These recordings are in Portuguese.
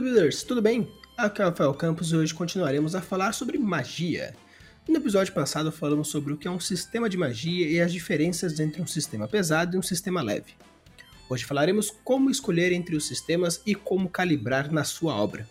Builders, tudo bem? Aqui é o Rafael Campos e hoje continuaremos a falar sobre magia. No episódio passado falamos sobre o que é um sistema de magia e as diferenças entre um sistema pesado e um sistema leve. Hoje falaremos como escolher entre os sistemas e como calibrar na sua obra.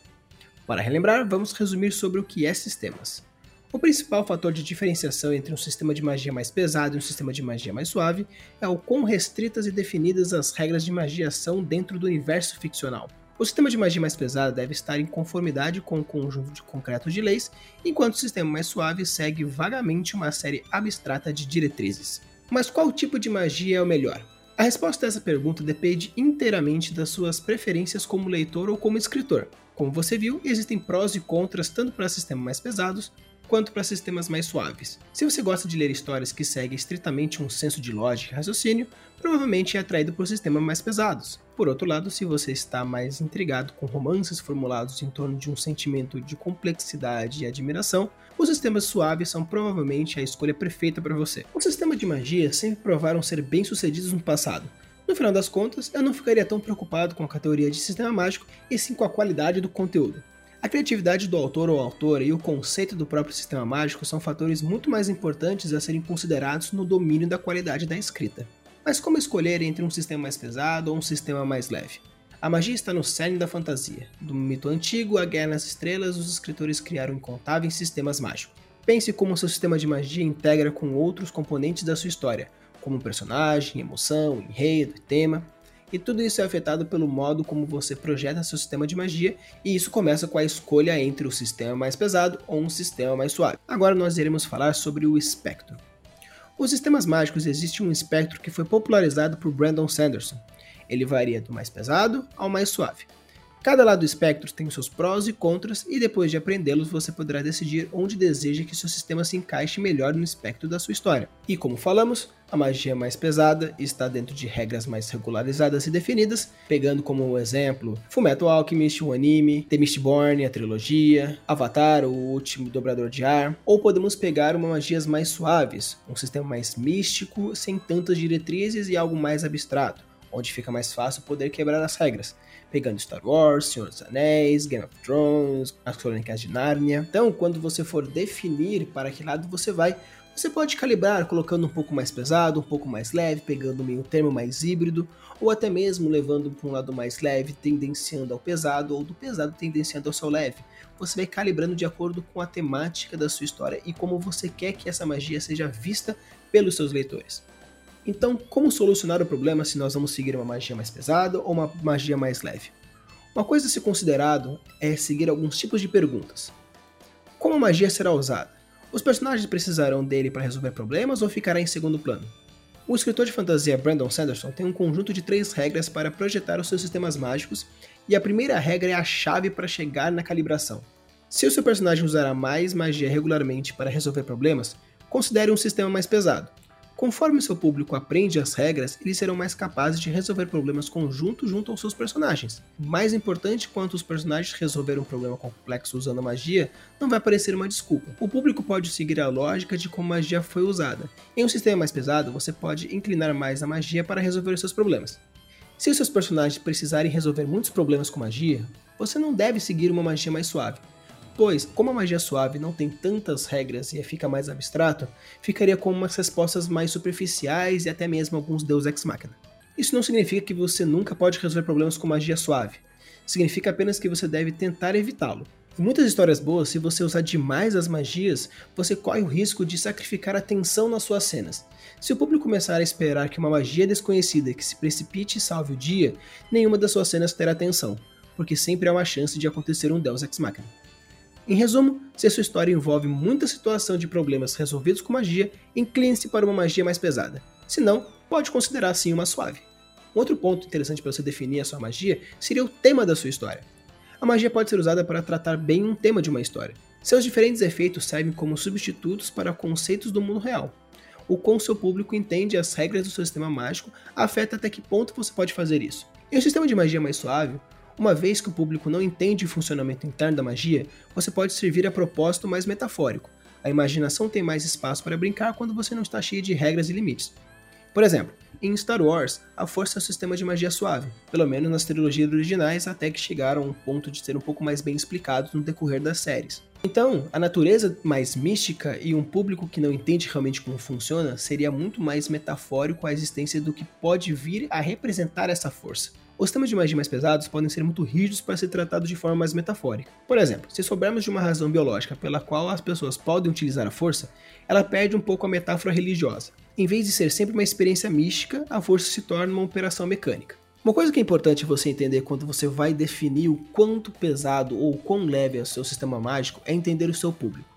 Para relembrar, vamos resumir sobre o que é sistemas. O principal fator de diferenciação entre um sistema de magia mais pesado e um sistema de magia mais suave é o quão restritas e definidas as regras de magia são dentro do universo ficcional. O sistema de magia mais pesada deve estar em conformidade com o conjunto de concreto de leis, enquanto o sistema mais suave segue vagamente uma série abstrata de diretrizes. Mas qual tipo de magia é o melhor? A resposta a essa pergunta depende inteiramente das suas preferências como leitor ou como escritor. Como você viu, existem prós e contras tanto para sistemas mais pesados quanto para sistemas mais suaves. Se você gosta de ler histórias que seguem estritamente um senso de lógica e raciocínio, provavelmente é atraído por sistemas mais pesados. Por outro lado, se você está mais intrigado com romances formulados em torno de um sentimento de complexidade e admiração, os sistemas suaves são provavelmente a escolha perfeita para você. Os sistemas de magia sempre provaram ser bem-sucedidos no passado, no final das contas, eu não ficaria tão preocupado com a categoria de sistema mágico e sim com a qualidade do conteúdo. A criatividade do autor ou autora e o conceito do próprio sistema mágico são fatores muito mais importantes a serem considerados no domínio da qualidade da escrita. Mas como escolher entre um sistema mais pesado ou um sistema mais leve? A magia está no cerne da fantasia. Do mito antigo à Guerra nas Estrelas, os escritores criaram incontáveis sistemas mágicos. Pense como seu sistema de magia integra com outros componentes da sua história, como personagem, emoção, enredo e tema e tudo isso é afetado pelo modo como você projeta seu sistema de magia, e isso começa com a escolha entre o sistema mais pesado ou um sistema mais suave. Agora nós iremos falar sobre o espectro. Os sistemas mágicos existe um espectro que foi popularizado por Brandon Sanderson. Ele varia do mais pesado ao mais suave. Cada lado do espectro tem seus prós e contras, e depois de aprendê-los, você poderá decidir onde deseja que seu sistema se encaixe melhor no espectro da sua história. E como falamos, a magia mais pesada está dentro de regras mais regularizadas e definidas, pegando como exemplo Fullmetal Alchemist, o anime, The Mistborn, a trilogia, Avatar, o último dobrador de ar, ou podemos pegar uma magias mais suaves, um sistema mais místico, sem tantas diretrizes e algo mais abstrato onde fica mais fácil poder quebrar as regras, pegando Star Wars, Senhor dos Anéis, Game of Thrones, As Crônicas de Nárnia. Então, quando você for definir para que lado você vai, você pode calibrar colocando um pouco mais pesado, um pouco mais leve, pegando meio termo mais híbrido, ou até mesmo levando para um lado mais leve, tendenciando ao pesado, ou do pesado tendenciando ao seu leve. Você vai calibrando de acordo com a temática da sua história e como você quer que essa magia seja vista pelos seus leitores. Então, como solucionar o problema se nós vamos seguir uma magia mais pesada ou uma magia mais leve? Uma coisa a ser considerado é seguir alguns tipos de perguntas. Como a magia será usada? Os personagens precisarão dele para resolver problemas ou ficará em segundo plano? O escritor de fantasia Brandon Sanderson tem um conjunto de três regras para projetar os seus sistemas mágicos, e a primeira regra é a chave para chegar na calibração. Se o seu personagem usará mais magia regularmente para resolver problemas, considere um sistema mais pesado. Conforme seu público aprende as regras, eles serão mais capazes de resolver problemas conjuntos junto aos seus personagens. Mais importante, quanto os personagens resolveram um problema complexo usando a magia, não vai parecer uma desculpa. O público pode seguir a lógica de como magia foi usada. Em um sistema mais pesado, você pode inclinar mais a magia para resolver os seus problemas. Se os seus personagens precisarem resolver muitos problemas com magia, você não deve seguir uma magia mais suave Pois, como a magia suave não tem tantas regras e fica mais abstrato, ficaria com umas respostas mais superficiais e até mesmo alguns deus ex machina. Isso não significa que você nunca pode resolver problemas com magia suave. Significa apenas que você deve tentar evitá-lo. Em muitas histórias boas, se você usar demais as magias, você corre o risco de sacrificar a tensão nas suas cenas. Se o público começar a esperar que uma magia desconhecida que se precipite e salve o dia, nenhuma das suas cenas terá atenção, porque sempre há uma chance de acontecer um Deus Ex Machina. Em resumo, se a sua história envolve muita situação de problemas resolvidos com magia, incline-se para uma magia mais pesada. Se não, pode considerar sim uma suave. Um outro ponto interessante para você definir a sua magia seria o tema da sua história. A magia pode ser usada para tratar bem um tema de uma história. Seus diferentes efeitos servem como substitutos para conceitos do mundo real. O quão seu público entende as regras do seu sistema mágico afeta até que ponto você pode fazer isso. Em um sistema de magia mais suave, uma vez que o público não entende o funcionamento interno da magia, você pode servir a propósito mais metafórico. A imaginação tem mais espaço para brincar quando você não está cheio de regras e limites. Por exemplo, em Star Wars, a força é um sistema de magia suave, pelo menos nas trilogias originais, até que chegaram a um ponto de ser um pouco mais bem explicados no decorrer das séries. Então, a natureza mais mística e um público que não entende realmente como funciona seria muito mais metafórico a existência do que pode vir a representar essa força. Os temas de magia mais pesados podem ser muito rígidos para ser tratados de forma mais metafórica. Por exemplo, se soubermos de uma razão biológica pela qual as pessoas podem utilizar a força, ela perde um pouco a metáfora religiosa. Em vez de ser sempre uma experiência mística, a força se torna uma operação mecânica. Uma coisa que é importante você entender quando você vai definir o quanto pesado ou quão leve é o seu sistema mágico é entender o seu público.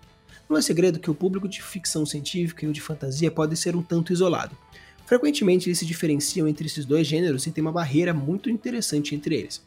Não é segredo que o público de ficção científica e o de fantasia pode ser um tanto isolado. Frequentemente eles se diferenciam entre esses dois gêneros e tem uma barreira muito interessante entre eles.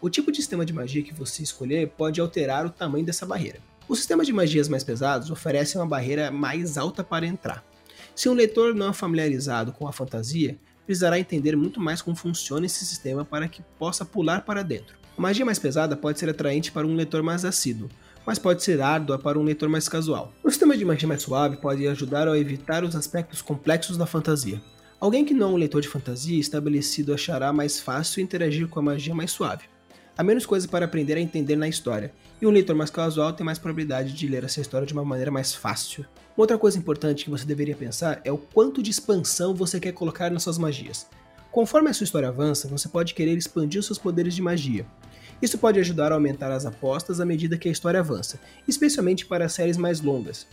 O tipo de sistema de magia que você escolher pode alterar o tamanho dessa barreira. Os sistemas de magias mais pesados oferecem uma barreira mais alta para entrar. Se um leitor não é familiarizado com a fantasia, precisará entender muito mais como funciona esse sistema para que possa pular para dentro. A magia mais pesada pode ser atraente para um leitor mais assíduo, mas pode ser árdua para um leitor mais casual. O sistema de magia mais suave pode ajudar a evitar os aspectos complexos da fantasia. Alguém que não é um leitor de fantasia estabelecido achará mais fácil interagir com a magia mais suave. Há menos coisas para aprender a entender na história, e um leitor mais casual tem mais probabilidade de ler essa história de uma maneira mais fácil. Uma outra coisa importante que você deveria pensar é o quanto de expansão você quer colocar nas suas magias. Conforme a sua história avança, você pode querer expandir os seus poderes de magia. Isso pode ajudar a aumentar as apostas à medida que a história avança, especialmente para séries mais longas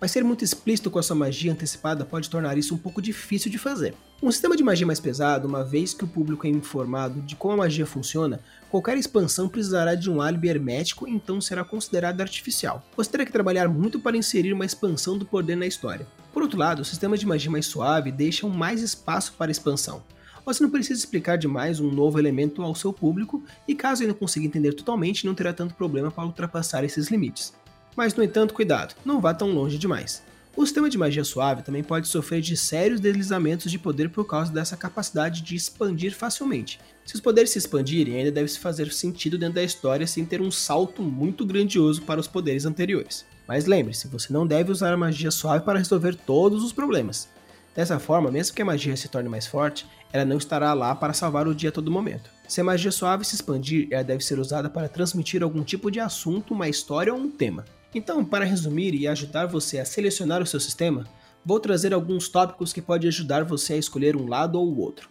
mas ser muito explícito com a sua magia antecipada pode tornar isso um pouco difícil de fazer. Um sistema de magia mais pesado, uma vez que o público é informado de como a magia funciona, qualquer expansão precisará de um álibi hermético então será considerada artificial. Você terá que trabalhar muito para inserir uma expansão do poder na história. Por outro lado, o sistema de magia mais suave deixa mais espaço para expansão. Você não precisa explicar demais um novo elemento ao seu público, e caso ele não consiga entender totalmente, não terá tanto problema para ultrapassar esses limites. Mas, no entanto, cuidado, não vá tão longe demais. O sistema de magia suave também pode sofrer de sérios deslizamentos de poder por causa dessa capacidade de expandir facilmente. Se os poderes se expandirem, ainda deve se fazer sentido dentro da história sem ter um salto muito grandioso para os poderes anteriores. Mas lembre-se, você não deve usar a magia suave para resolver todos os problemas. Dessa forma, mesmo que a magia se torne mais forte, ela não estará lá para salvar o dia a todo momento. Se a magia suave se expandir, ela deve ser usada para transmitir algum tipo de assunto, uma história ou um tema. Então, para resumir e ajudar você a selecionar o seu sistema, vou trazer alguns tópicos que podem ajudar você a escolher um lado ou o outro.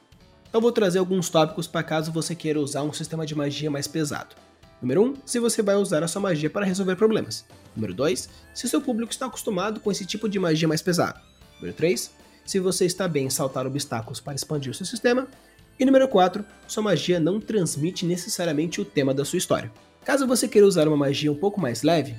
Então vou trazer alguns tópicos para caso você queira usar um sistema de magia mais pesado. Número 1, um, se você vai usar a sua magia para resolver problemas. Número 2, se seu público está acostumado com esse tipo de magia mais pesado. Número 3, se você está bem em saltar obstáculos para expandir o seu sistema. E número 4, sua magia não transmite necessariamente o tema da sua história. Caso você queira usar uma magia um pouco mais leve,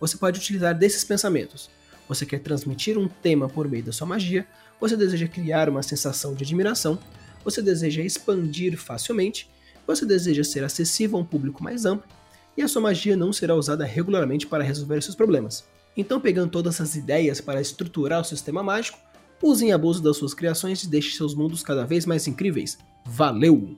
você pode utilizar desses pensamentos. Você quer transmitir um tema por meio da sua magia, você deseja criar uma sensação de admiração, você deseja expandir facilmente, você deseja ser acessível a um público mais amplo, e a sua magia não será usada regularmente para resolver seus problemas. Então, pegando todas essas ideias para estruturar o sistema mágico, use em abuso das suas criações e deixe seus mundos cada vez mais incríveis. Valeu!